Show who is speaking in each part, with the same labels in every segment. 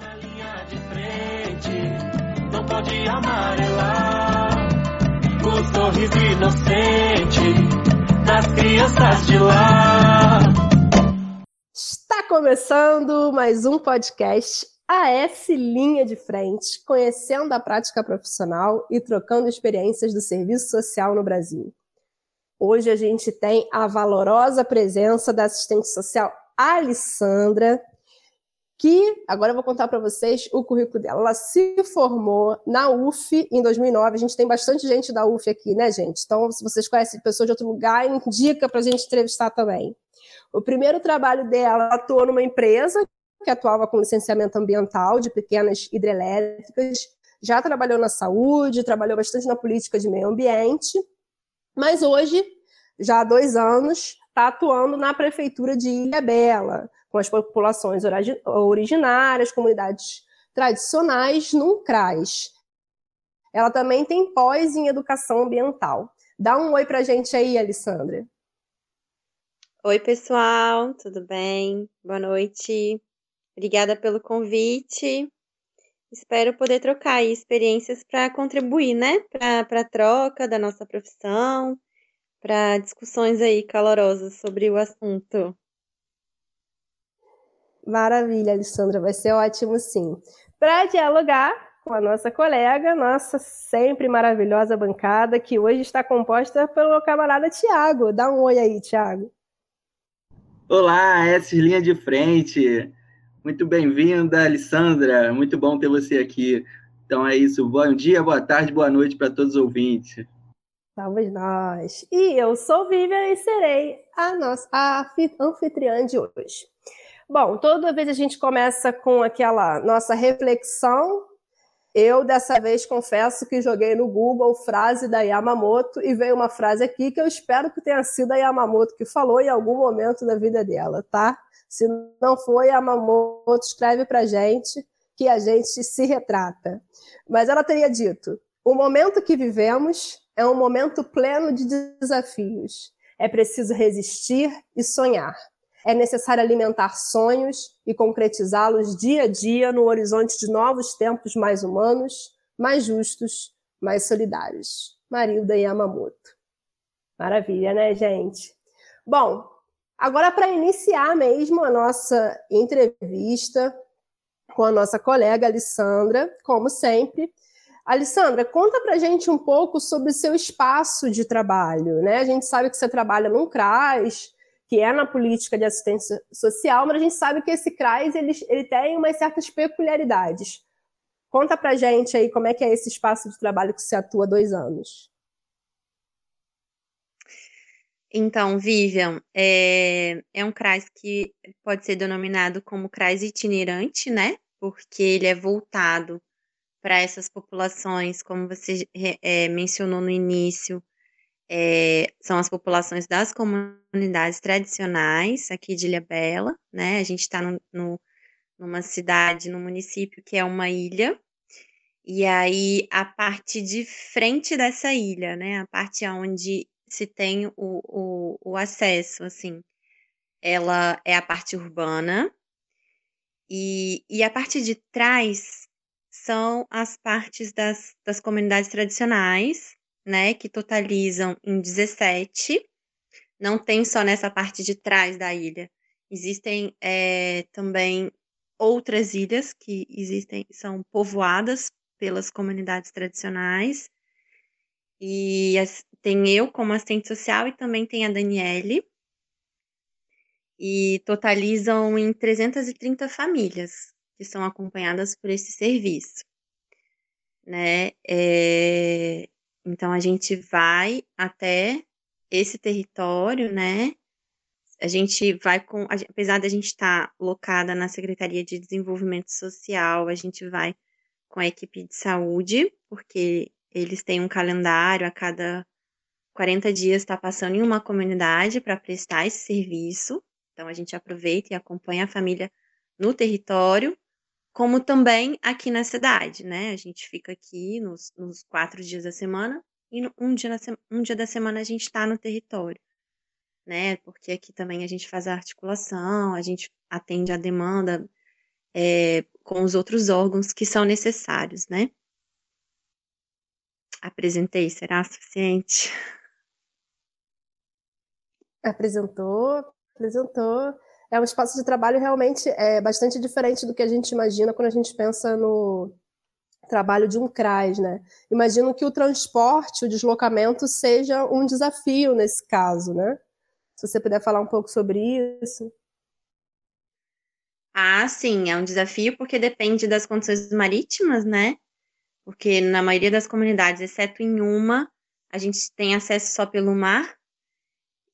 Speaker 1: na linha de frente, não pode amarelar. O sorriso inocente das crianças de lá.
Speaker 2: Está começando mais um podcast AS Linha de Frente, conhecendo a prática profissional e trocando experiências do serviço social no Brasil. Hoje a gente tem a valorosa presença da assistente social Alessandra, que agora eu vou contar para vocês o currículo dela. Ela se formou na UF em 2009. A gente tem bastante gente da UF aqui, né, gente? Então, se vocês conhecem pessoas de outro lugar, indica para a gente entrevistar também. O primeiro trabalho dela, ela atuou numa empresa que atuava com licenciamento ambiental de pequenas hidrelétricas, já trabalhou na saúde, trabalhou bastante na política de meio ambiente, mas hoje, já há dois anos, está atuando na prefeitura de Ilha Bela, com as populações originárias, comunidades tradicionais, num CRAS. Ela também tem pós em educação ambiental. Dá um oi para a gente aí, Alessandra.
Speaker 3: Oi, pessoal, tudo bem? Boa noite. Obrigada pelo convite. Espero poder trocar experiências para contribuir, né, para a troca da nossa profissão, para discussões aí calorosas sobre o assunto.
Speaker 2: Maravilha, Alessandra, vai ser ótimo sim. Para dialogar com a nossa colega, nossa sempre maravilhosa bancada, que hoje está composta pelo camarada Tiago. Dá um oi aí, Tiago.
Speaker 4: Olá, essa linha de frente. Muito bem-vinda, Alessandra. Muito bom ter você aqui. Então é isso. Bom dia, boa tarde, boa noite para todos os ouvintes.
Speaker 2: Vamos nós. E eu sou Vivian e serei a nossa a anfitriã de hoje. Bom, toda vez a gente começa com aquela nossa reflexão. Eu, dessa vez, confesso que joguei no Google frase da Yamamoto e veio uma frase aqui que eu espero que tenha sido a Yamamoto que falou em algum momento da vida dela, tá? Se não foi, Yamamoto escreve pra gente que a gente se retrata. Mas ela teria dito: o momento que vivemos é um momento pleno de desafios. É preciso resistir e sonhar é necessário alimentar sonhos e concretizá-los dia a dia no horizonte de novos tempos mais humanos, mais justos, mais solidários. Marilda Yamamoto. Maravilha, né, gente? Bom, agora para iniciar mesmo a nossa entrevista com a nossa colega Alessandra, como sempre. Alessandra, conta para gente um pouco sobre o seu espaço de trabalho, né? A gente sabe que você trabalha num CRAS, que é na política de assistência social, mas a gente sabe que esse CRAS ele, ele tem umas certas peculiaridades. Conta pra gente aí como é que é esse espaço de trabalho que você atua há dois anos.
Speaker 3: Então, Vivian, é, é um CRAS que pode ser denominado como CRAS itinerante, né? Porque ele é voltado para essas populações, como você é, mencionou no início, é, são as populações das comunidades tradicionais aqui de Ilha Bela, né? A gente está numa cidade, num município que é uma ilha, e aí a parte de frente dessa ilha, né? A parte onde se tem o, o, o acesso, assim, ela é a parte urbana, e, e a parte de trás são as partes das, das comunidades tradicionais, né, que totalizam em 17. Não tem só nessa parte de trás da ilha. Existem é, também outras ilhas que existem, são povoadas pelas comunidades tradicionais. E as, tem eu como assistente social e também tem a Daniele. E totalizam em 330 famílias que são acompanhadas por esse serviço. Né? É, então a gente vai até esse território, né? A gente vai com, apesar da gente estar tá locada na Secretaria de Desenvolvimento Social, a gente vai com a equipe de saúde, porque eles têm um calendário a cada 40 dias está passando em uma comunidade para prestar esse serviço. Então a gente aproveita e acompanha a família no território como também aqui na cidade, né? A gente fica aqui nos, nos quatro dias da semana e um dia, um dia da semana a gente está no território, né? Porque aqui também a gente faz a articulação, a gente atende a demanda é, com os outros órgãos que são necessários, né? Apresentei, será suficiente?
Speaker 2: Apresentou, apresentou. É um espaço de trabalho realmente é bastante diferente do que a gente imagina quando a gente pensa no trabalho de um CRAS, né? Imagino que o transporte, o deslocamento seja um desafio nesse caso, né? Se você puder falar um pouco sobre isso.
Speaker 3: Ah, sim, é um desafio porque depende das condições marítimas, né? Porque na maioria das comunidades, exceto em uma, a gente tem acesso só pelo mar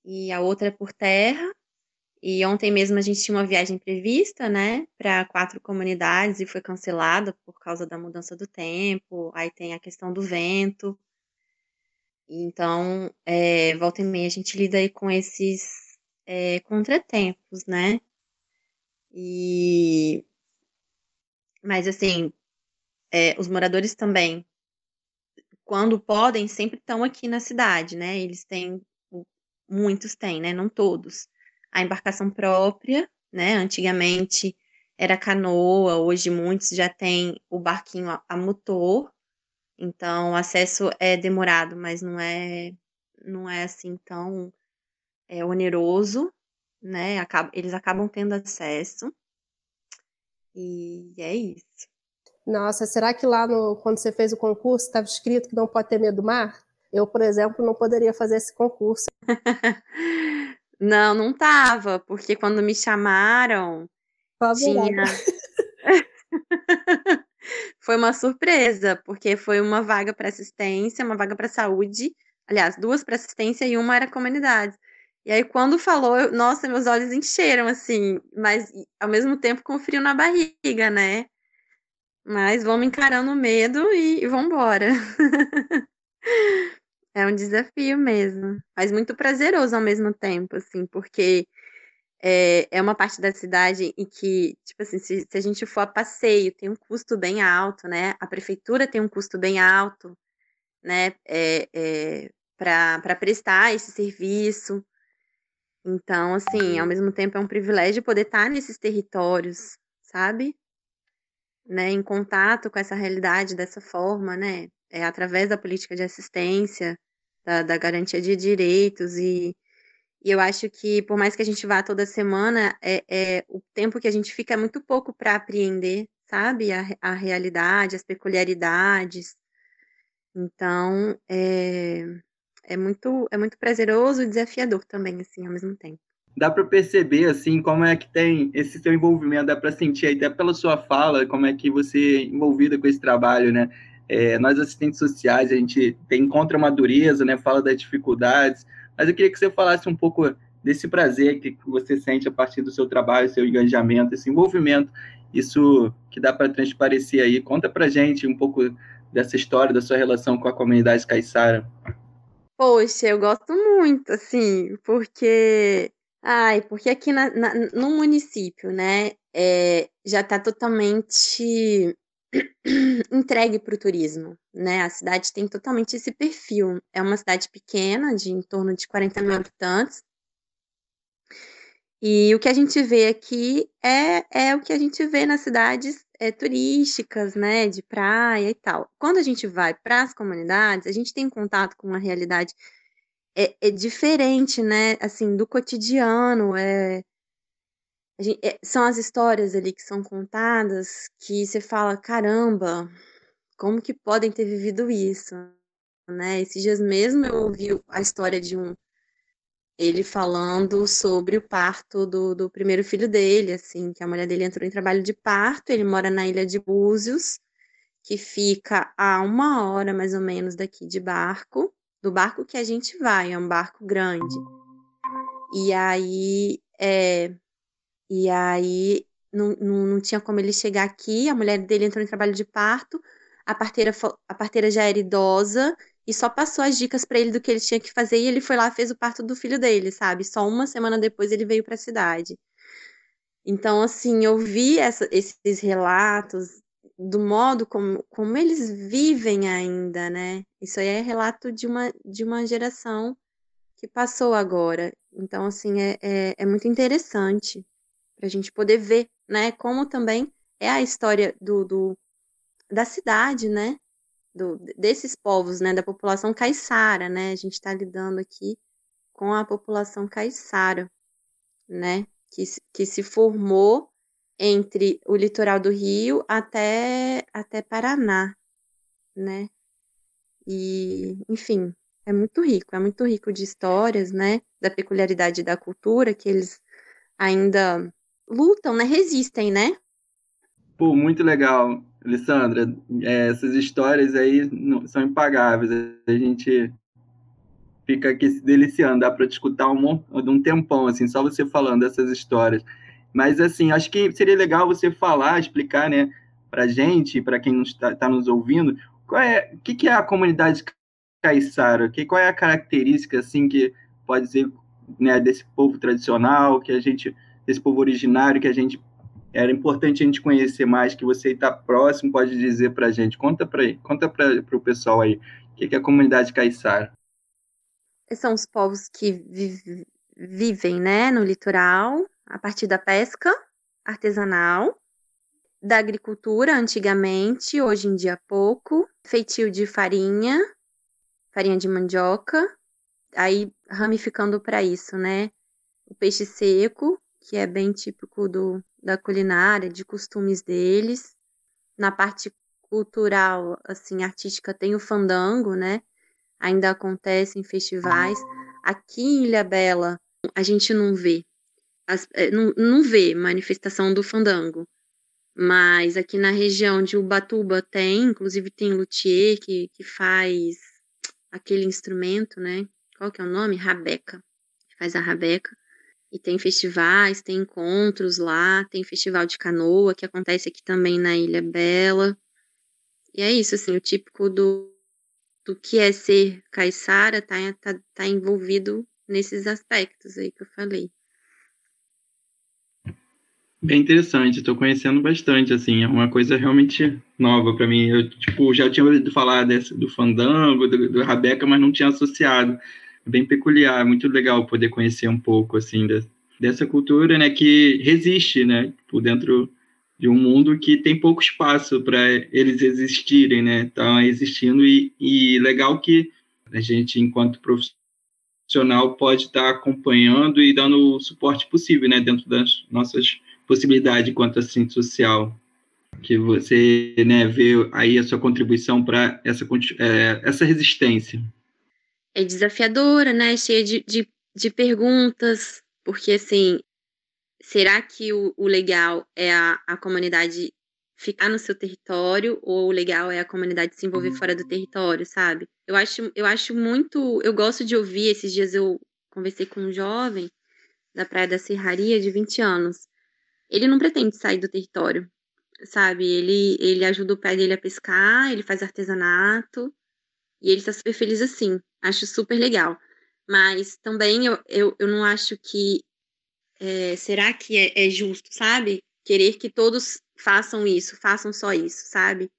Speaker 3: e a outra é por terra. E ontem mesmo a gente tinha uma viagem prevista, né, para quatro comunidades e foi cancelada por causa da mudança do tempo. Aí tem a questão do vento. Então, é, volta e meia a gente lida aí com esses é, contratempos, né? E mas assim, é, os moradores também, quando podem, sempre estão aqui na cidade, né? Eles têm, muitos têm, né? Não todos a embarcação própria, né? Antigamente era canoa, hoje muitos já têm o barquinho a, a motor, então o acesso é demorado, mas não é não é assim tão é, oneroso, né? Acaba, eles acabam tendo acesso. E é isso.
Speaker 2: Nossa, será que lá no, quando você fez o concurso estava escrito que não pode ter medo do mar? Eu, por exemplo, não poderia fazer esse concurso.
Speaker 3: Não, não tava, porque quando me chamaram, tinha. foi uma surpresa, porque foi uma vaga para assistência, uma vaga para saúde, aliás, duas para assistência e uma era comunidade. E aí, quando falou, eu, nossa, meus olhos encheram, assim, mas ao mesmo tempo com frio na barriga, né? Mas vamos encarando o medo e, e vamos embora. É um desafio mesmo, mas muito prazeroso ao mesmo tempo, assim, porque é, é uma parte da cidade em que, tipo assim, se, se a gente for a passeio, tem um custo bem alto, né? A prefeitura tem um custo bem alto, né? É, é, para prestar esse serviço. Então, assim, ao mesmo tempo é um privilégio poder estar nesses territórios, sabe? Né, em contato com essa realidade dessa forma, né? É, através da política de assistência, da, da garantia de direitos, e, e, eu acho que, por mais que a gente vá toda semana, é, é o tempo que a gente fica é muito pouco para apreender, sabe, a, a realidade, as peculiaridades. Então, é, é, muito, é muito prazeroso e desafiador também, assim, ao mesmo tempo
Speaker 4: dá para perceber assim como é que tem esse seu envolvimento, dá para sentir até pela sua fala como é que você é envolvida com esse trabalho, né? É, nós, assistentes sociais, a gente tem, encontra uma dureza, né, fala das dificuldades, mas eu queria que você falasse um pouco desse prazer que você sente a partir do seu trabalho, seu engajamento, esse envolvimento, isso que dá para transparecer aí. Conta para gente um pouco dessa história, da sua relação com a comunidade caiçara.
Speaker 3: Poxa, eu gosto muito, assim, porque... Ai, porque aqui na, na no município, né, é, já está totalmente entregue para o turismo, né? A cidade tem totalmente esse perfil. É uma cidade pequena, de em torno de 40 mil habitantes. E o que a gente vê aqui é, é o que a gente vê nas cidades é, turísticas, né? De praia e tal. Quando a gente vai para as comunidades, a gente tem contato com uma realidade é, é diferente, né? Assim, do cotidiano. É, Gente, é, são as histórias ali que são contadas que você fala, caramba, como que podem ter vivido isso, né? Esses dias mesmo eu ouvi a história de um ele falando sobre o parto do, do primeiro filho dele, assim, que a mulher dele entrou em trabalho de parto, ele mora na ilha de Búzios, que fica a uma hora mais ou menos daqui de barco, do barco que a gente vai, é um barco grande. E aí, é, e aí não, não, não tinha como ele chegar aqui, a mulher dele entrou em trabalho de parto, a parteira, a parteira já era idosa e só passou as dicas para ele do que ele tinha que fazer e ele foi lá fez o parto do filho dele, sabe? Só uma semana depois ele veio para a cidade. Então, assim, eu vi essa, esses relatos do modo como, como eles vivem ainda, né? Isso aí é relato de uma, de uma geração que passou agora. Então, assim, é, é, é muito interessante para a gente poder ver, né, como também é a história do, do da cidade, né? Do, desses povos, né? Da população caiçara, né? A gente está lidando aqui com a população caiçara, né? Que, que se formou entre o litoral do Rio até, até Paraná, né? E, enfim, é muito rico, é muito rico de histórias, né? Da peculiaridade da cultura que eles ainda lutam, né? Resistem, né?
Speaker 4: Pô, muito legal, Alessandra. É, essas histórias aí são impagáveis. A gente fica aqui se deliciando, dá para te escutar um, um tempão, assim, só você falando dessas histórias. Mas, assim, acho que seria legal você falar, explicar, né, para gente, para quem está tá nos ouvindo, qual é, o que, que é a comunidade caiçara? Que, qual é a característica, assim, que pode ser, né, desse povo tradicional, que a gente, desse povo originário, que a gente era importante a gente conhecer mais, que você está próximo pode dizer para a gente. Conta para conta para o pessoal aí, o que, que é a comunidade caiçara?
Speaker 3: São os povos que vi vivem né, no litoral, a partir da pesca artesanal, da agricultura antigamente, hoje em dia pouco, feitio de farinha, farinha de mandioca, aí ramificando para isso, né? O peixe seco, que é bem típico do, da culinária, de costumes deles. Na parte cultural, assim, artística, tem o fandango, né? Ainda acontece em festivais. Aqui em Ilha Bela, a gente não vê, as, é, não, não vê manifestação do fandango. Mas aqui na região de Ubatuba tem, inclusive tem luthier que, que faz aquele instrumento, né? Qual que é o nome? Rabeca. Faz a rabeca. E tem festivais, tem encontros lá, tem festival de canoa que acontece aqui também na Ilha Bela. E é isso, assim, o típico do, do que é ser caiçara tá, tá, tá envolvido nesses aspectos aí que eu falei.
Speaker 4: Bem interessante, estou conhecendo bastante, assim, é uma coisa realmente nova para mim. Eu, tipo, já tinha ouvido falar desse, do fandango, do, do rabeca, mas não tinha associado. É bem peculiar, muito legal poder conhecer um pouco, assim, de, dessa cultura, né, que resiste, né, por dentro de um mundo que tem pouco espaço para eles existirem, né, estão existindo e, e legal que a gente, enquanto profissional, pode estar tá acompanhando e dando o suporte possível, né, dentro das nossas possibilidade quanto à ciência social, que você né, vê aí a sua contribuição para essa, é, essa resistência.
Speaker 3: É desafiadora, né? Cheia de, de, de perguntas, porque assim, será que o, o legal é a, a comunidade ficar no seu território ou o legal é a comunidade se envolver fora do território, sabe? Eu acho, eu acho muito, eu gosto de ouvir, esses dias eu conversei com um jovem da Praia da Serraria de 20 anos ele não pretende sair do território, sabe? Ele, ele ajuda o pai dele a pescar, ele faz artesanato, e ele está super feliz assim. Acho super legal. Mas também eu, eu, eu não acho que. É, será que é, é justo, sabe? Querer que todos façam isso, façam só isso, sabe?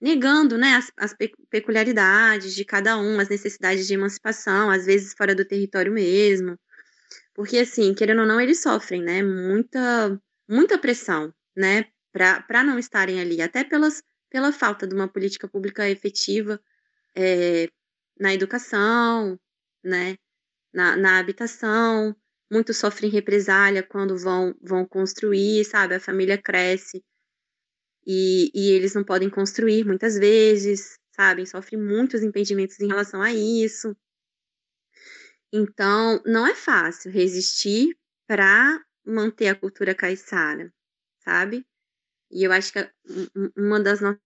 Speaker 3: negando né, as, as, peculiaridades de cada um, as necessidades de emancipação, às vezes fora do território mesmo. Porque, assim, querendo ou não, eles sofrem, né? Muita, muita pressão, né? Para não estarem ali, até pelas, pela falta de uma política pública efetiva é, na educação, né? Na, na habitação. Muitos sofrem represália quando vão, vão construir, sabe? A família cresce e, e eles não podem construir muitas vezes, sabem? Sofrem muitos impedimentos em relação a isso. Então, não é fácil resistir para manter a cultura caiçara, sabe? E eu acho que uma das nossas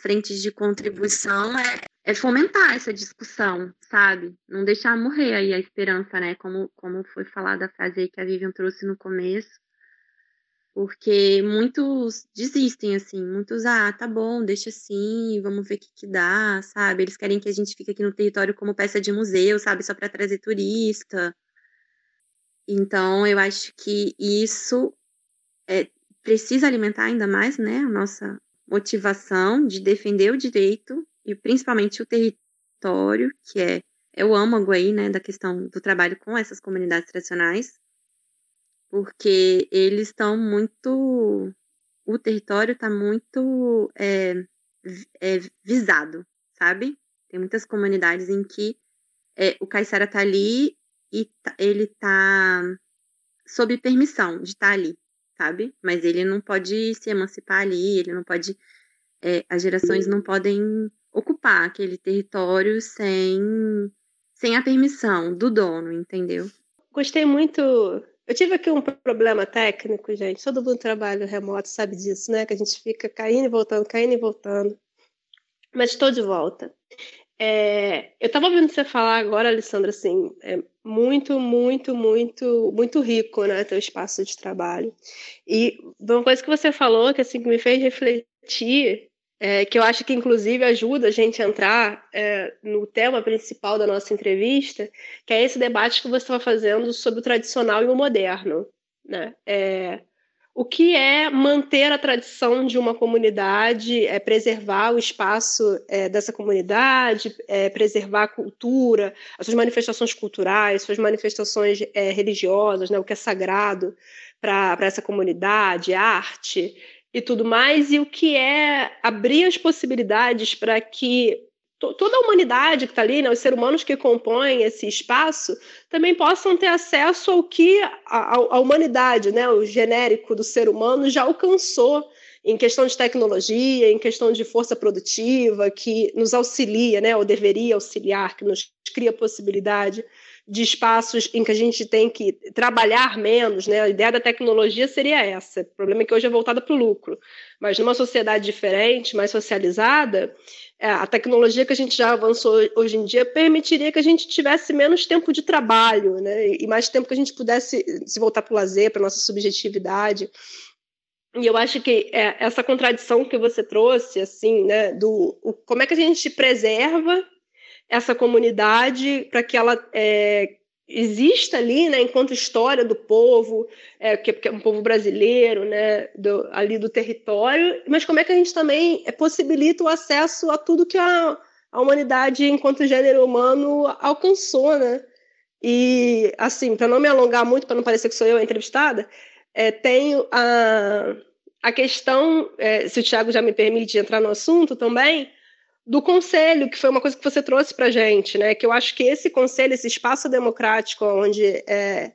Speaker 3: frentes de contribuição é, é, fomentar essa discussão, sabe? Não deixar morrer aí a esperança, né? Como, como foi falada a frase aí que a Vivian trouxe no começo. Porque muitos desistem, assim, muitos, ah, tá bom, deixa assim, vamos ver o que, que dá, sabe? Eles querem que a gente fique aqui no território como peça de museu, sabe? Só para trazer turista. Então, eu acho que isso é, precisa alimentar ainda mais, né, a nossa motivação de defender o direito e principalmente o território, que é, é o âmago aí, né, da questão do trabalho com essas comunidades tradicionais porque eles estão muito o território está muito é, é, visado, sabe? Tem muitas comunidades em que é, o caiçara está ali e tá, ele está sob permissão de estar tá ali, sabe? Mas ele não pode se emancipar ali, ele não pode. É, as gerações não podem ocupar aquele território sem, sem a permissão do dono, entendeu?
Speaker 2: Gostei muito. Eu tive aqui um problema técnico, gente. Todo mundo trabalha remoto sabe disso, né? Que a gente fica caindo e voltando, caindo e voltando. Mas estou de volta. É, eu estava ouvindo você falar agora, Alessandra, assim, é muito, muito, muito, muito rico, né, teu espaço de trabalho. E uma coisa que você falou que assim que me fez refletir, é, que eu acho que inclusive ajuda a gente a entrar é, no tema principal da nossa entrevista, que é esse debate que você estava fazendo sobre o tradicional e o moderno, né? É, o que é manter a tradição de uma comunidade, é preservar o espaço é, dessa comunidade, é, preservar a cultura, as suas manifestações culturais, suas manifestações é, religiosas, né, o que é sagrado para essa comunidade, arte e tudo mais, e o que é abrir as possibilidades para que toda a humanidade que está ali, né, os seres humanos que compõem esse espaço, também possam ter acesso ao que a, a, humanidade, né, o genérico do ser humano, já alcançou em questão de tecnologia, em questão de força produtiva, que nos auxilia, né, ou deveria auxiliar, que nos cria possibilidade de espaços em que a gente tem que trabalhar menos, né? A ideia da tecnologia seria essa. O problema é que hoje é voltada para o lucro. Mas numa sociedade diferente, mais socializada, é, a tecnologia que a gente já avançou hoje em dia permitiria que a gente tivesse menos tempo de trabalho, né? E mais tempo que a gente pudesse se voltar para o lazer, para nossa subjetividade. E eu acho que é, essa contradição que você trouxe, assim, né, do o, como é que a gente preserva essa comunidade para que ela é, exista ali, né, enquanto história do povo, é, que, que, é um povo brasileiro, né, do, ali do território, mas como é que a gente também é, possibilita o acesso a tudo que a, a humanidade, enquanto gênero humano, alcançou, né? E, assim, para não me alongar muito, para não parecer que sou eu a entrevistada, é, tenho a, a questão, é, se o Tiago já me permite entrar no assunto também, do conselho, que foi uma coisa que você trouxe para a gente, né? Que eu acho que esse conselho, esse espaço democrático, onde é,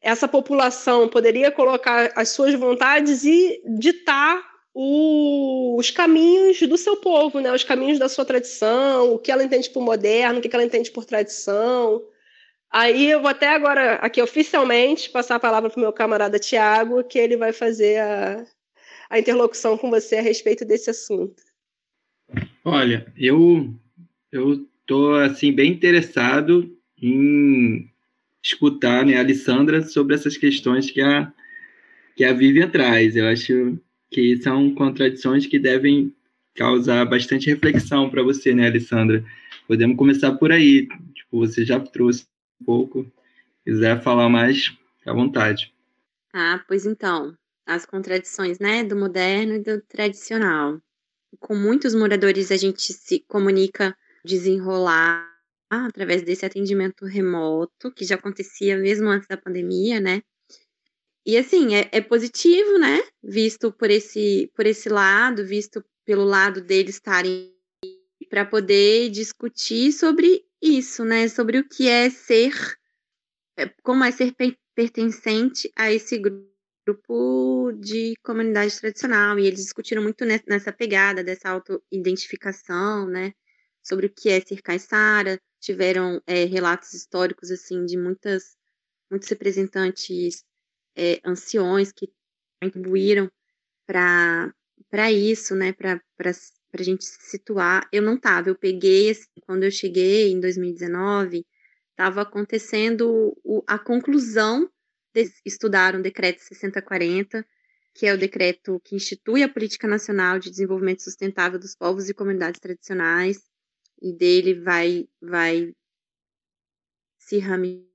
Speaker 2: essa população poderia colocar as suas vontades e ditar o, os caminhos do seu povo, né? Os caminhos da sua tradição, o que ela entende por moderno, o que ela entende por tradição. Aí eu vou até agora, aqui oficialmente, passar a palavra para o meu camarada Tiago, que ele vai fazer a, a interlocução com você a respeito desse assunto.
Speaker 4: Olha, eu eu tô assim bem interessado em escutar né, a Alessandra sobre essas questões que a que a Vivian traz. Eu acho que são contradições que devem causar bastante reflexão para você, né, Alessandra? Podemos começar por aí. Tipo, você já trouxe um pouco. Quiser falar mais, à vontade.
Speaker 3: Ah, pois então, as contradições, né, do moderno e do tradicional com muitos moradores a gente se comunica, desenrolar através desse atendimento remoto, que já acontecia mesmo antes da pandemia, né? E assim, é, é positivo, né? Visto por esse, por esse lado, visto pelo lado deles estarem para poder discutir sobre isso, né? Sobre o que é ser, é, como é ser pertencente a esse grupo grupo de comunidade tradicional, e eles discutiram muito nessa pegada dessa autoidentificação, né, sobre o que é ser caiçara, tiveram é, relatos históricos, assim, de muitas, muitos representantes é, anciões que contribuíram para isso, né, para a gente se situar. Eu não estava, eu peguei, assim, quando eu cheguei em 2019, estava acontecendo o, a conclusão estudaram o decreto 6040, que é o decreto que institui a Política Nacional de Desenvolvimento Sustentável dos Povos e Comunidades Tradicionais, e dele vai, vai se ramificar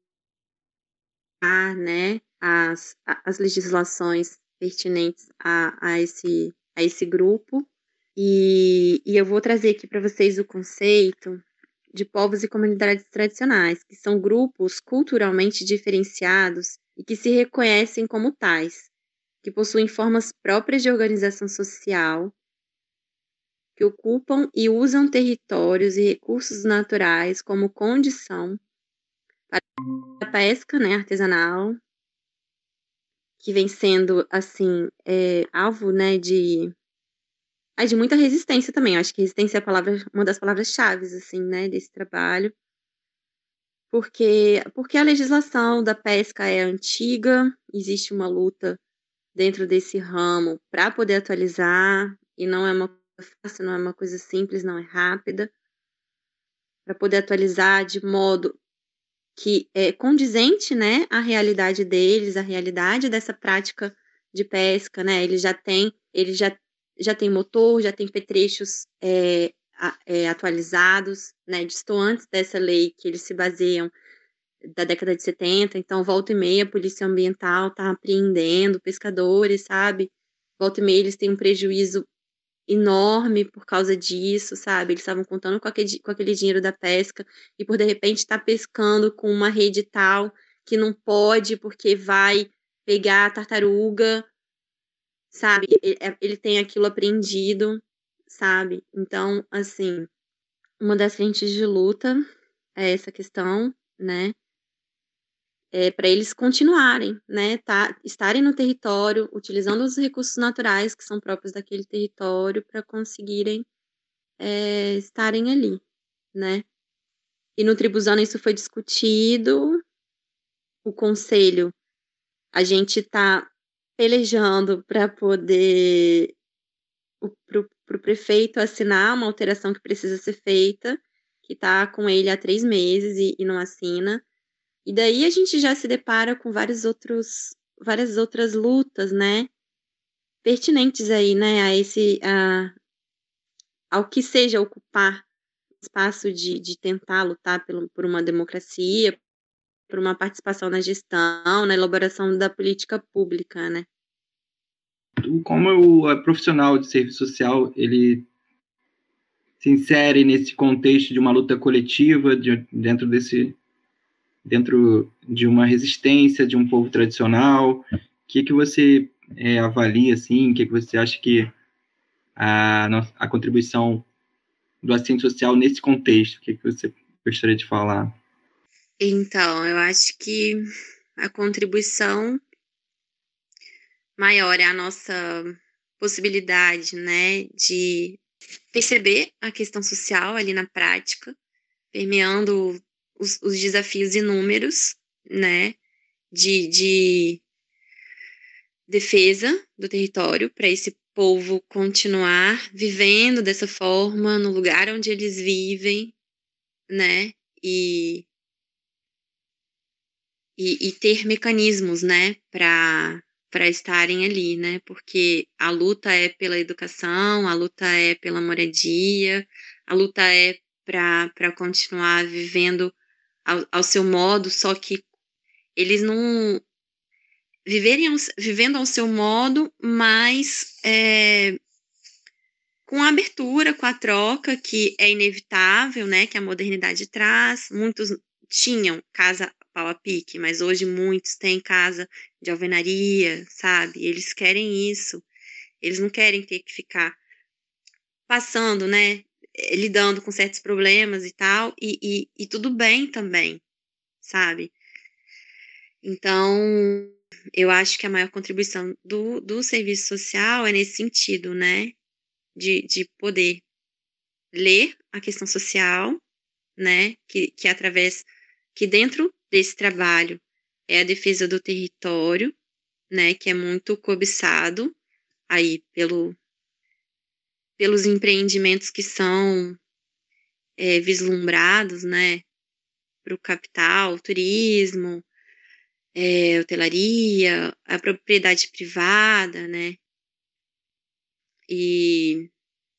Speaker 3: né, as, as legislações pertinentes a, a, esse, a esse grupo. E, e eu vou trazer aqui para vocês o conceito de povos e comunidades tradicionais, que são grupos culturalmente diferenciados e que se reconhecem como tais, que possuem formas próprias de organização social, que ocupam e usam territórios e recursos naturais como condição para a pesca né, artesanal, que vem sendo assim é, alvo né, de, de muita resistência também. Eu acho que resistência é a palavra, uma das palavras-chave assim, né, desse trabalho. Porque, porque a legislação da pesca é antiga, existe uma luta dentro desse ramo para poder atualizar, e não é uma coisa fácil, não é uma coisa simples, não é rápida, para poder atualizar de modo que é condizente, né, à realidade deles, à realidade dessa prática de pesca, né? Ele já tem, ele já, já tem motor, já tem petrechos é, é, atualizados, né? Distantes dessa lei que eles se baseiam da década de 70, então volta e meia a polícia ambiental está apreendendo pescadores, sabe? Volta e meia eles têm um prejuízo enorme por causa disso, sabe? Eles estavam contando com aquele, com aquele dinheiro da pesca e por de repente estar tá pescando com uma rede tal que não pode porque vai pegar a tartaruga, sabe? Ele, é, ele tem aquilo apreendido, sabe? Então, assim, uma das frentes de luta é essa questão, né? é, para eles continuarem, né, tá, estarem no território, utilizando os recursos naturais que são próprios daquele território para conseguirem é, estarem ali, né. E no Tribuzano isso foi discutido, o conselho, a gente está pelejando para poder para o prefeito assinar uma alteração que precisa ser feita, que está com ele há três meses e, e não assina. E daí a gente já se depara com vários outros, várias outras lutas, né? Pertinentes aí, né? A esse, a, ao que seja ocupar espaço de, de tentar lutar pelo, por uma democracia, por uma participação na gestão, na elaboração da política pública, né?
Speaker 4: Como o profissional de serviço social, ele se insere nesse contexto de uma luta coletiva, de, dentro desse dentro de uma resistência de um povo tradicional? O que, que você é, avalia, assim, o que, que você acha que a, a contribuição do assistente social nesse contexto, o que, que você gostaria de falar?
Speaker 3: Então, eu acho que a contribuição maior é a nossa possibilidade, né, de perceber a questão social ali na prática, permeando os, os desafios inúmeros, né, de, de defesa do território para esse povo continuar vivendo dessa forma no lugar onde eles vivem, né, e e, e ter mecanismos, né, para para estarem ali, né? Porque a luta é pela educação, a luta é pela moradia, a luta é para continuar vivendo ao, ao seu modo, só que eles não viverem vivendo ao seu modo, mas é, com a abertura, com a troca que é inevitável, né, que a modernidade traz. Muitos tinham casa pau a pique, mas hoje muitos têm casa de alvenaria, sabe? Eles querem isso. Eles não querem ter que ficar passando, né, eh, lidando com certos problemas e tal, e, e, e tudo bem também, sabe? Então, eu acho que a maior contribuição do, do serviço social é nesse sentido, né? De, de poder ler a questão social, né? Que, que através, que dentro desse trabalho é a defesa do território, né? Que é muito cobiçado aí pelo, pelos empreendimentos que são é, vislumbrados, né, para o capital, turismo, é, hotelaria, a propriedade privada, né, e,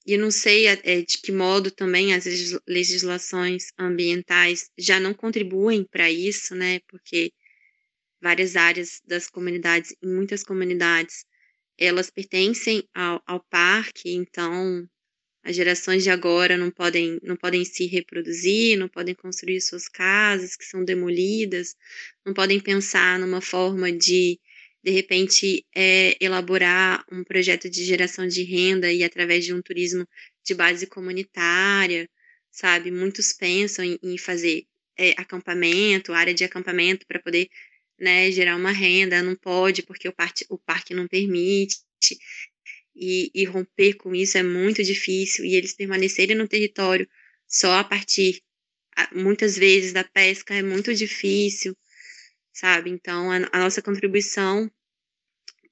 Speaker 3: e não sei é, de que modo também as legislações ambientais já não contribuem para isso, né, porque várias áreas das comunidades, em muitas comunidades, elas pertencem ao, ao parque, então as gerações de agora não podem, não podem se reproduzir, não podem construir suas casas que são demolidas, não podem pensar numa forma de, de repente é, elaborar um projeto de geração de renda e através de um turismo de base comunitária, sabe? Muitos pensam em, em fazer é, acampamento, área de acampamento para poder né, gerar uma renda, não pode porque o, parque, o parque não permite. E, e romper com isso é muito difícil, e eles permanecerem no território só a partir, muitas vezes, da pesca é muito difícil, sabe? Então, a, a nossa contribuição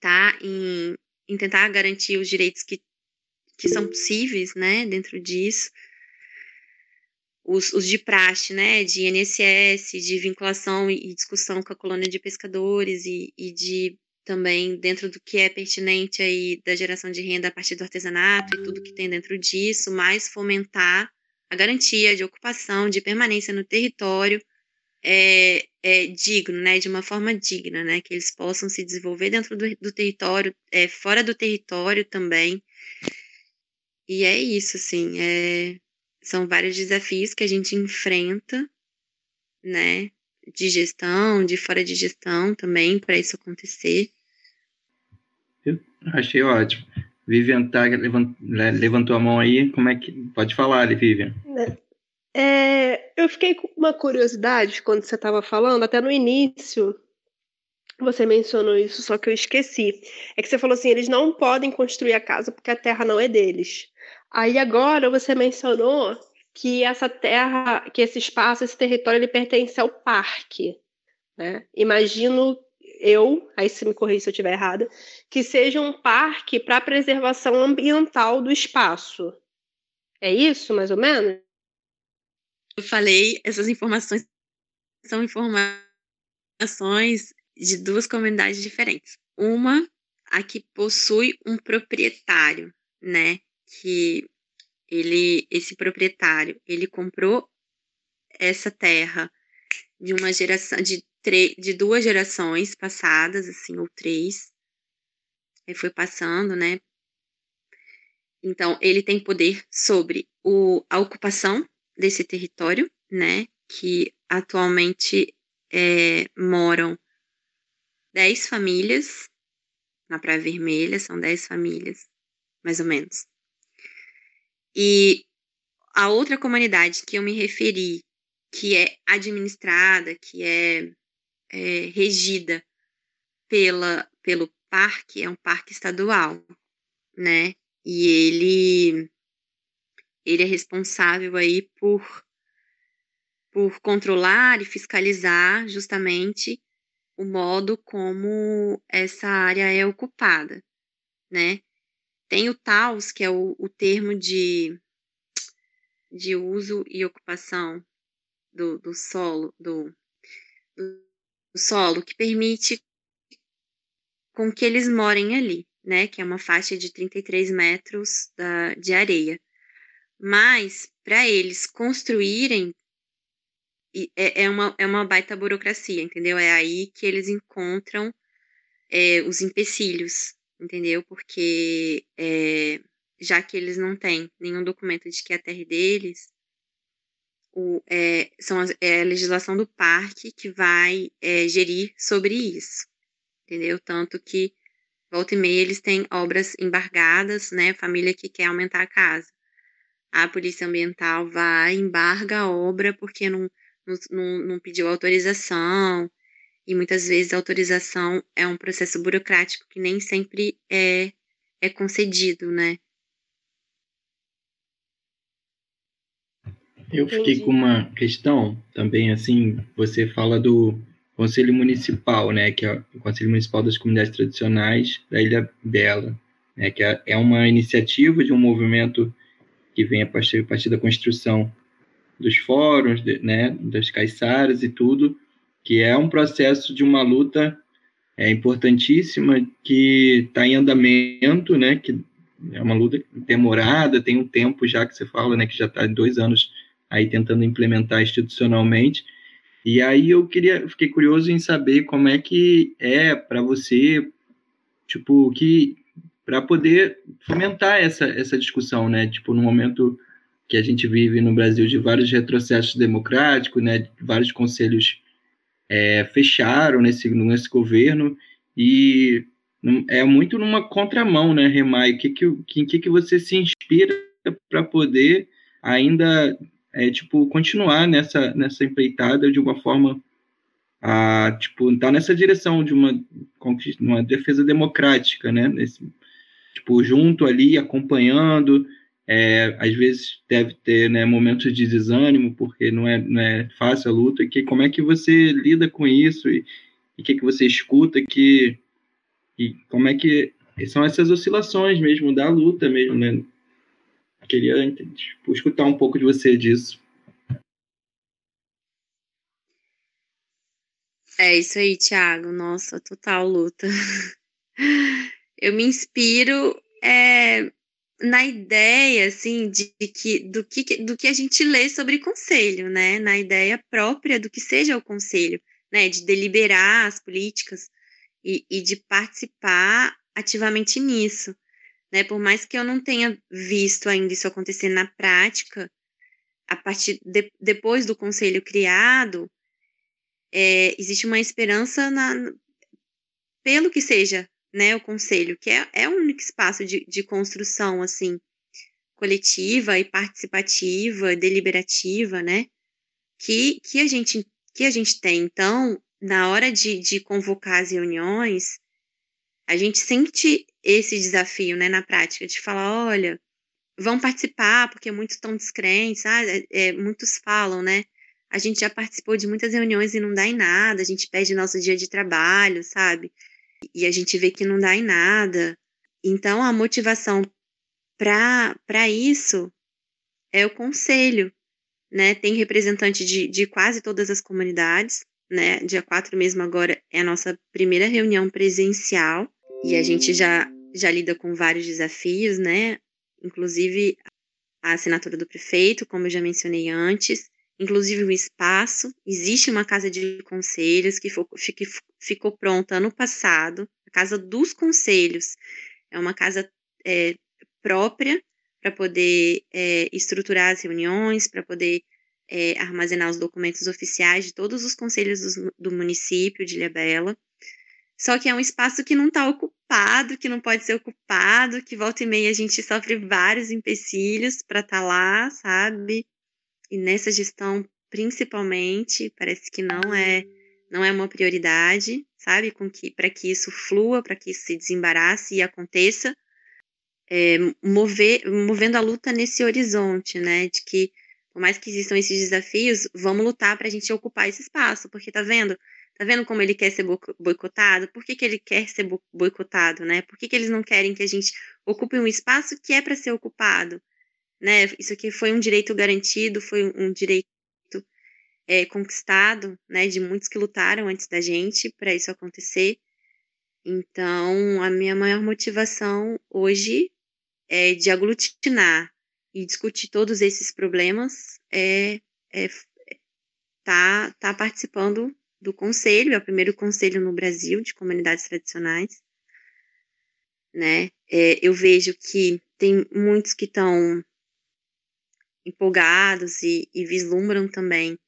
Speaker 3: tá em, em tentar garantir os direitos que, que são possíveis, né, dentro disso, os, os de praxe, né, de INSS, de vinculação e discussão com a colônia de pescadores e, e de também dentro do que é pertinente aí da geração de renda a partir do artesanato e tudo que tem dentro disso, mais fomentar a garantia de ocupação, de permanência no território é, é, digno, né, de uma forma digna, né, que eles possam se desenvolver dentro do, do território, é, fora do território também. E é isso, assim, é, são vários desafios que a gente enfrenta, né, de gestão, de fora de gestão também, para isso acontecer.
Speaker 4: Eu achei ótimo. Vivian tá, levantou a mão aí, como é que. Pode falar, Vivian.
Speaker 2: É, eu fiquei com uma curiosidade quando você estava falando, até no início, você mencionou isso, só que eu esqueci. É que você falou assim: eles não podem construir a casa porque a terra não é deles. Aí agora você mencionou que essa terra, que esse espaço, esse território, ele pertence ao parque. Né? Imagino eu, aí se me corrija se eu estiver errada, que seja um parque para preservação ambiental do espaço. É isso, mais ou menos?
Speaker 3: Eu falei, essas informações são informações de duas comunidades diferentes. Uma, a que possui um proprietário, né? Que ele, esse proprietário, ele comprou essa terra de uma geração, de, de duas gerações passadas, assim, ou três. Aí foi passando, né? Então, ele tem poder sobre o, a ocupação desse território, né? Que atualmente é, moram dez famílias na Praia Vermelha, são dez famílias, mais ou menos. E a outra comunidade que eu me referi, que é administrada, que é, é regida pela, pelo parque, é um parque estadual, né? E ele ele é responsável aí por por controlar e fiscalizar justamente o modo como essa área é ocupada, né? Tem o TAUS, que é o, o termo de, de uso e ocupação do, do solo, do, do solo, que permite com que eles morem ali, né? Que é uma faixa de 33 metros da, de areia. Mas, para eles construírem, é, é, uma, é uma baita burocracia, entendeu? É aí que eles encontram é, os empecilhos, entendeu? Porque é, já que eles não têm nenhum documento de que é a terra deles, o, é, são as, é a legislação do parque que vai é, gerir sobre isso, entendeu? Tanto que volta e meia eles têm obras embargadas, né? Família que quer aumentar a casa. A polícia ambiental vai, embarga a obra porque não, não, não pediu autorização, e muitas vezes a autorização é um processo burocrático que nem sempre é, é concedido, né?
Speaker 4: Eu fiquei Entendi. com uma questão também, assim, você fala do Conselho Municipal, né, que é o Conselho Municipal das Comunidades Tradicionais da Ilha Bela, né, que é, é uma iniciativa de um movimento que vem a partir, a partir da construção dos fóruns, de, né, das caiçaras e tudo, que é um processo de uma luta é, importantíssima que está em andamento, né, que é uma luta demorada, tem um tempo já que você fala, né, que já está dois anos aí tentando implementar institucionalmente. E aí eu queria, fiquei curioso em saber como é que é para você, tipo, que para poder fomentar essa, essa discussão, né, tipo, no momento que a gente vive no Brasil de vários retrocessos democráticos, né, vários conselhos é, fecharam nesse, nesse governo, e é muito numa contramão, né, Remai? O que que, em que, que você se inspira para poder ainda, é, tipo, continuar nessa, nessa empreitada de uma forma a, tipo, tá nessa direção de uma, uma defesa democrática, né? Nesse, tipo, junto ali, acompanhando, é, às vezes deve ter né, momentos de desânimo, porque não é, não é fácil a luta, que, como é que você lida com isso e o que, que você escuta que e como é que são essas oscilações mesmo da luta mesmo, né? Queria tipo, escutar um pouco de você disso.
Speaker 3: É isso aí, Thiago. Nossa, total luta. Eu me inspiro é, na ideia, assim, de, de, que do que do que a gente lê sobre conselho, né? Na ideia própria do que seja o conselho, né? De deliberar as políticas e, e de participar ativamente nisso. Né? Por mais que eu não tenha visto ainda isso acontecer na prática, a partir de, depois do conselho criado, é, existe uma esperança na, pelo que seja né, o conselho, que é, é o único espaço de, de construção assim coletiva e participativa, deliberativa, né, que, que a gente que a gente tem. Então, na hora de, de convocar as reuniões, a gente sente esse desafio, né, na prática, de falar, olha, vão participar, porque muitos estão descrentes, ah, é, é, muitos falam, né, a gente já participou de muitas reuniões e não dá em nada, a gente perde nosso dia de trabalho, sabe, e a gente vê que não dá em nada. Então, a motivação para isso é o conselho, né, tem representante de, de quase todas as comunidades, né? Dia 4 mesmo agora é a nossa primeira reunião presencial e a gente já, já lida com vários desafios, né? Inclusive a assinatura do prefeito, como eu já mencionei antes, inclusive o espaço. Existe uma casa de conselhos que, que ficou pronta ano passado, a Casa dos Conselhos. É uma casa é, própria para poder é, estruturar as reuniões, para poder é, armazenar os documentos oficiais de todos os conselhos do, do município de Ilhabela. Só que é um espaço que não está ocupado, que não pode ser ocupado, que volta e meia a gente sofre vários empecilhos para estar tá lá, sabe? E nessa gestão, principalmente, parece que não é não é uma prioridade, sabe? Com que para que isso flua, para que isso se desembarace e aconteça, é, mover, movendo a luta nesse horizonte, né? De que por mais que existam esses desafios, vamos lutar para a gente ocupar esse espaço, porque tá vendo? Tá vendo como ele quer ser boicotado? Por que, que ele quer ser boicotado, né? Por que, que eles não querem que a gente ocupe um espaço que é para ser ocupado? Né? Isso aqui foi um direito garantido, foi um direito é, conquistado, né? De muitos que lutaram antes da gente para isso acontecer. Então, a minha maior motivação hoje é de aglutinar e discutir todos esses problemas é, é tá, tá participando do conselho, é o primeiro conselho no Brasil de comunidades tradicionais, né? É, eu vejo que tem muitos que estão empolgados e, e, vislumbram também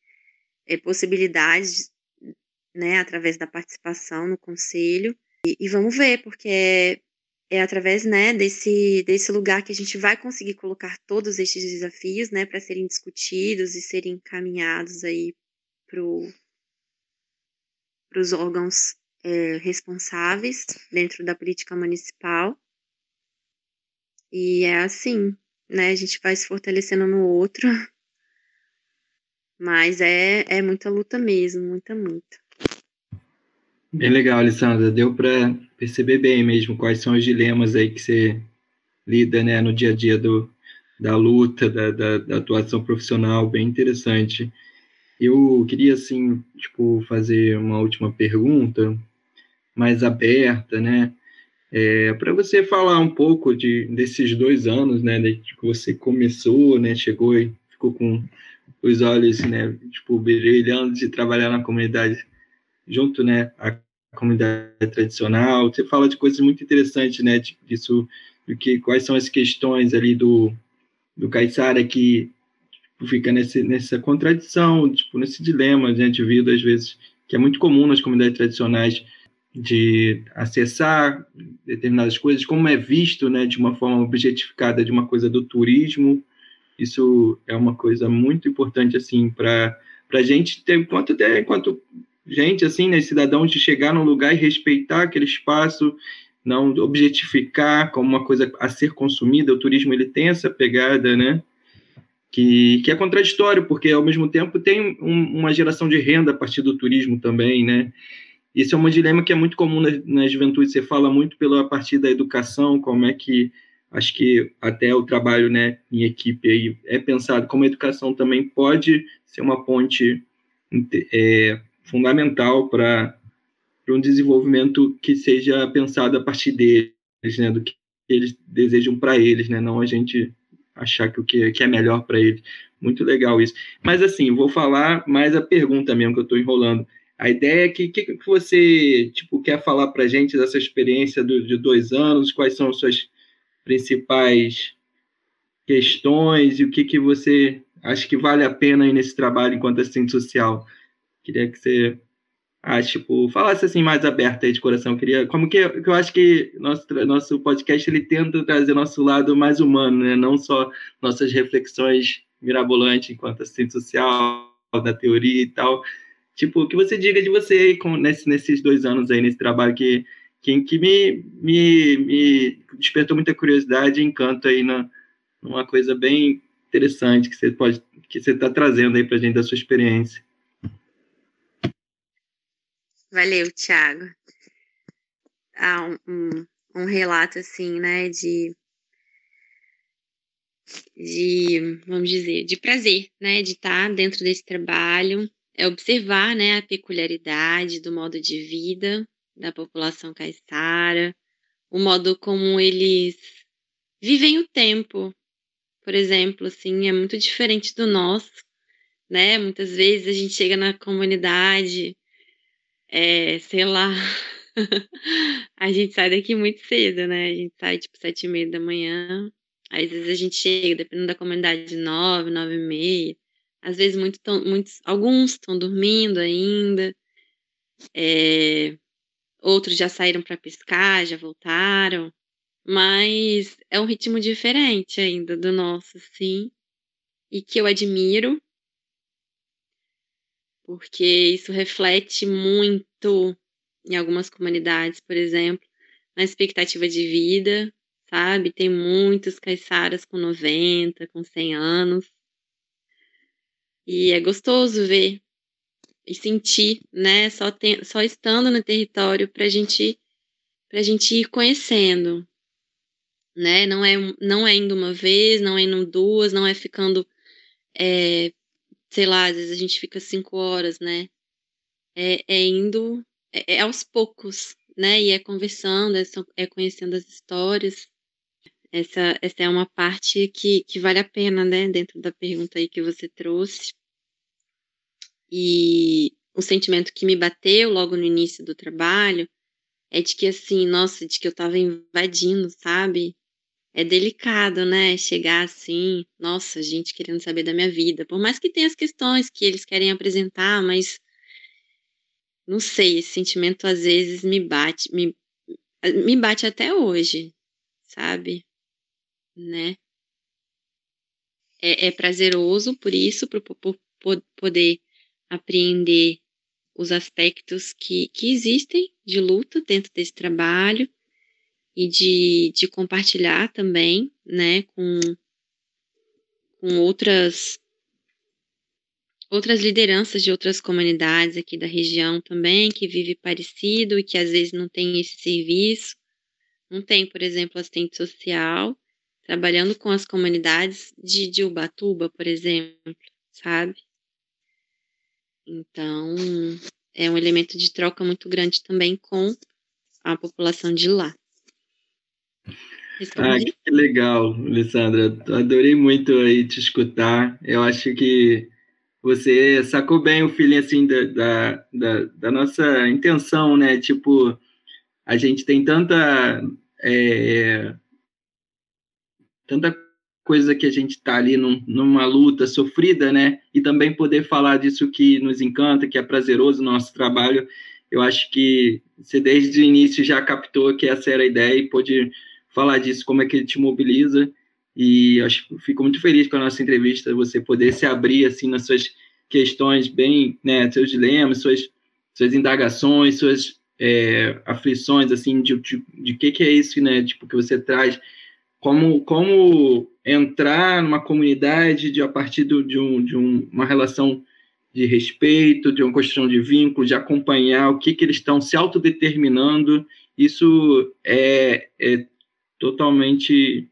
Speaker 3: é, possibilidades, né, através da participação no conselho. E, e vamos ver, porque é, é através né, desse, desse lugar que a gente vai conseguir colocar todos estes desafios né, para serem discutidos e serem encaminhados aí para os órgãos é, responsáveis dentro da política municipal. E é assim, né? A gente vai se fortalecendo no outro. Mas é, é muita luta mesmo, muita, muita.
Speaker 4: Bem legal, Alessandra. Deu para perceber bem mesmo quais são os dilemas aí que você lida né, no dia a dia do, da luta, da, da, da atuação profissional, bem interessante. Eu queria, assim, tipo, fazer uma última pergunta, mais aberta, né? É, para você falar um pouco de, desses dois anos, né, de que você começou, né, chegou e ficou com os olhos, né, tipo, brilhando de trabalhar na comunidade junto, né, à comunidade tradicional. Você fala de coisas muito interessantes, né, disso, do que quais são as questões ali do do Caissara que tipo, fica nesse, nessa contradição, tipo, nesse dilema, né, de vida às vezes que é muito comum nas comunidades tradicionais, de acessar determinadas coisas, como é visto, né, de uma forma objetificada de uma coisa do turismo. Isso é uma coisa muito importante assim para a gente ter enquanto até enquanto gente assim, né, cidadãos de chegar num lugar e respeitar aquele espaço, não objetificar como uma coisa a ser consumida. O turismo ele tem essa pegada, né? Que, que é contraditório, porque ao mesmo tempo tem um, uma geração de renda a partir do turismo também, né? Isso é um dilema que é muito comum na, na juventude. Você fala muito pela partir da educação, como é que acho que até o trabalho né, em equipe aí é pensado como a educação também pode ser uma ponte é, fundamental para um desenvolvimento que seja pensado a partir deles, né, do que eles desejam para eles, né, não a gente achar que o que, que é melhor para eles. Muito legal isso. Mas assim, vou falar mais a pergunta mesmo que eu estou enrolando. A ideia é que o que, que, você tipo, quer falar para a gente dessa experiência do, de dois anos, quais são as suas principais questões e o que, que você acha que vale a pena aí nesse trabalho enquanto assistente social. Queria que você ah, tipo, falasse assim mais aberto aí de coração. Queria, como que, que eu acho que nosso nosso podcast ele tenta trazer nosso lado mais humano, né? Não só nossas reflexões mirabolantes enquanto assistente social da teoria e tal, Tipo, que você diga de você com, nesse, nesses dois anos aí, nesse trabalho que, que, que me, me, me despertou muita curiosidade e encanto aí na, numa coisa bem interessante que você pode que você está trazendo aí para gente da sua experiência.
Speaker 3: Valeu, Thiago. Ah, um, um, relato assim, né, de de, vamos dizer, de prazer, né, de estar dentro desse trabalho, é observar né, a peculiaridade do modo de vida da população caiçara, o modo como eles vivem o tempo. Por exemplo, assim, é muito diferente do nosso, né? Muitas vezes a gente chega na comunidade, é, sei lá, a gente sai daqui muito cedo, né? A gente sai tipo sete e meia da manhã. Às vezes a gente chega, dependendo da comunidade, nove, nove e meia. Às vezes muito tão, muitos, alguns estão dormindo ainda, é, outros já saíram para pescar, já voltaram, mas é um ritmo diferente ainda do nosso, sim, e que eu admiro, porque isso reflete muito em algumas comunidades, por exemplo, na expectativa de vida, sabe? Tem muitos caiçaras com 90, com 100 anos, e é gostoso ver e sentir, né? Só, tem, só estando no território para gente, a gente ir conhecendo, né? Não é, não é indo uma vez, não é indo duas, não é ficando, é, sei lá, às vezes a gente fica cinco horas, né? É, é indo, é, é aos poucos, né? E é conversando, é, é conhecendo as histórias. Essa, essa é uma parte que, que vale a pena, né? Dentro da pergunta aí que você trouxe. E o sentimento que me bateu logo no início do trabalho é de que, assim, nossa, de que eu tava invadindo, sabe? É delicado, né? Chegar assim, nossa, gente querendo saber da minha vida. Por mais que tenha as questões que eles querem apresentar, mas não sei, esse sentimento às vezes me bate, me, me bate até hoje, sabe? Né? É, é prazeroso por isso, por, poder apreender os aspectos que, que existem de luta dentro desse trabalho e de, de compartilhar também, né, com, com outras outras lideranças de outras comunidades aqui da região também, que vive parecido e que às vezes não tem esse serviço. Não tem, por exemplo, assistente social, trabalhando com as comunidades de, de Ubatuba, por exemplo, sabe? Então, é um elemento de troca muito grande também com a população de lá.
Speaker 4: Ah, que legal, Alessandra. Adorei muito aí te escutar. Eu acho que você sacou bem o feeling assim da, da, da, da nossa intenção, né? Tipo, a gente tem tanta é, tanta coisa que a gente está ali num, numa luta sofrida, né? E também poder falar disso que nos encanta, que é prazeroso no nosso trabalho. eu acho que você desde o início já captou que essa era a ideia e pôde falar disso, como é que ele te mobiliza. E acho fico muito feliz com a nossa entrevista, você poder se abrir assim nas suas questões bem, né, seus dilemas, suas, suas indagações, suas é, aflições, assim, de, de, de que que é isso, né, tipo, que você traz, como, como entrar numa comunidade de, a partir do, de, um, de um, uma relação de respeito, de uma construção de vínculo, de acompanhar o que que eles estão se autodeterminando, isso é, é totalmente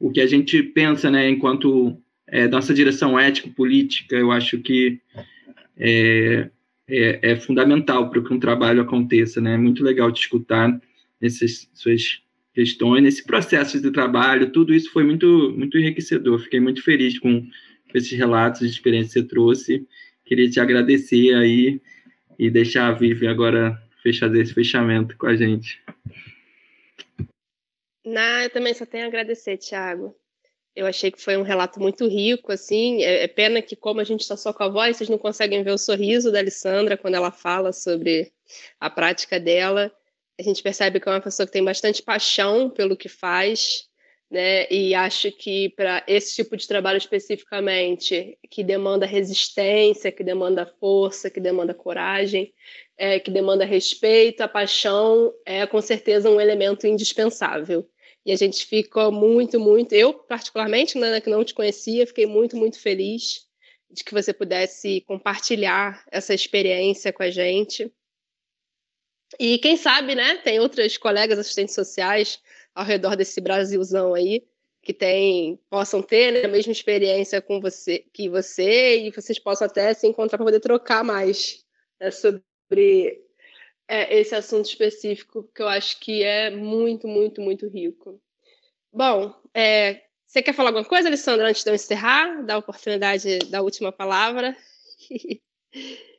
Speaker 4: o que a gente pensa, né, enquanto é, nossa direção ético-política, eu acho que é, é, é fundamental para que um trabalho aconteça, né? É muito legal te escutar nessas suas questões, nesse processo de trabalho, tudo isso foi muito, muito enriquecedor. Fiquei muito feliz com esses relatos de experiência que você trouxe. Queria te agradecer aí e deixar a Vivian agora fechar esse fechamento com a gente.
Speaker 2: Não, eu também só tenho a agradecer, Thiago. Eu achei que foi um relato muito rico, assim. É, é pena que, como a gente está só com a voz, vocês não conseguem ver o sorriso da Alessandra quando ela fala sobre a prática dela. A gente percebe que é uma pessoa que tem bastante paixão pelo que faz, né? E acho que para esse tipo de trabalho especificamente, que demanda resistência, que demanda força, que demanda coragem, é, que demanda respeito, a paixão é com certeza um elemento indispensável. E a gente ficou muito, muito. Eu, particularmente, né, que não te conhecia, fiquei muito, muito feliz de que você pudesse compartilhar essa experiência com a gente. E quem sabe, né, tem outras colegas assistentes sociais ao redor desse Brasilzão aí que tem, possam ter né, a mesma experiência com você que você e vocês possam até se encontrar para poder trocar mais né, sobre é, esse assunto específico, que eu acho que é muito, muito, muito rico. Bom, é, você quer falar alguma coisa, Alessandra, antes de eu encerrar? Dar a oportunidade da última palavra.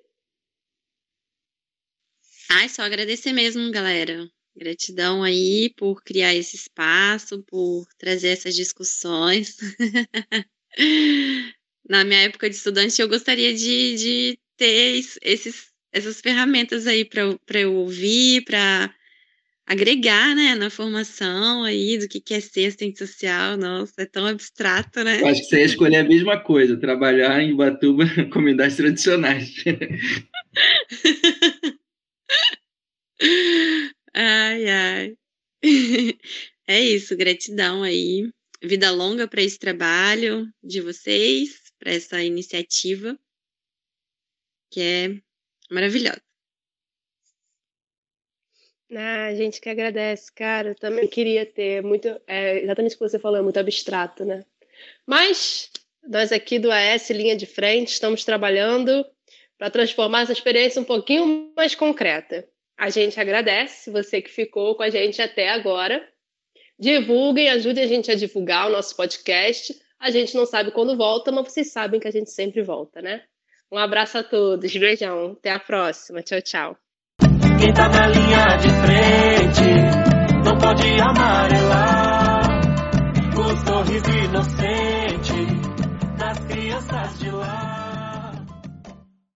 Speaker 3: Ai, só agradecer mesmo, galera. Gratidão aí por criar esse espaço, por trazer essas discussões. Na minha época de estudante, eu gostaria de, de ter esses essas ferramentas aí para eu ouvir, para agregar, né, na formação aí do que, que é ser assistente social. Nossa, é tão abstrato, né?
Speaker 4: Eu acho que você ia escolher a mesma coisa, trabalhar em Batuba comunidades tradicionais.
Speaker 3: ai, ai. É isso, gratidão aí. Vida longa para esse trabalho de vocês, para essa iniciativa, que é maravilhosa.
Speaker 2: Ah, gente que agradece, cara. Eu também queria ter muito. É, exatamente o que você falou, é muito abstrato, né? Mas nós aqui do AS Linha de Frente estamos trabalhando para transformar essa experiência um pouquinho mais concreta. A gente agradece você que ficou com a gente até agora. Divulguem, ajudem a gente a divulgar o nosso podcast. A gente não sabe quando volta, mas vocês sabem que a gente sempre volta, né? Um abraço a todos, beijão, até a próxima, tchau, tchau.
Speaker 1: Quem tá na linha de frente não pode amarelar, com.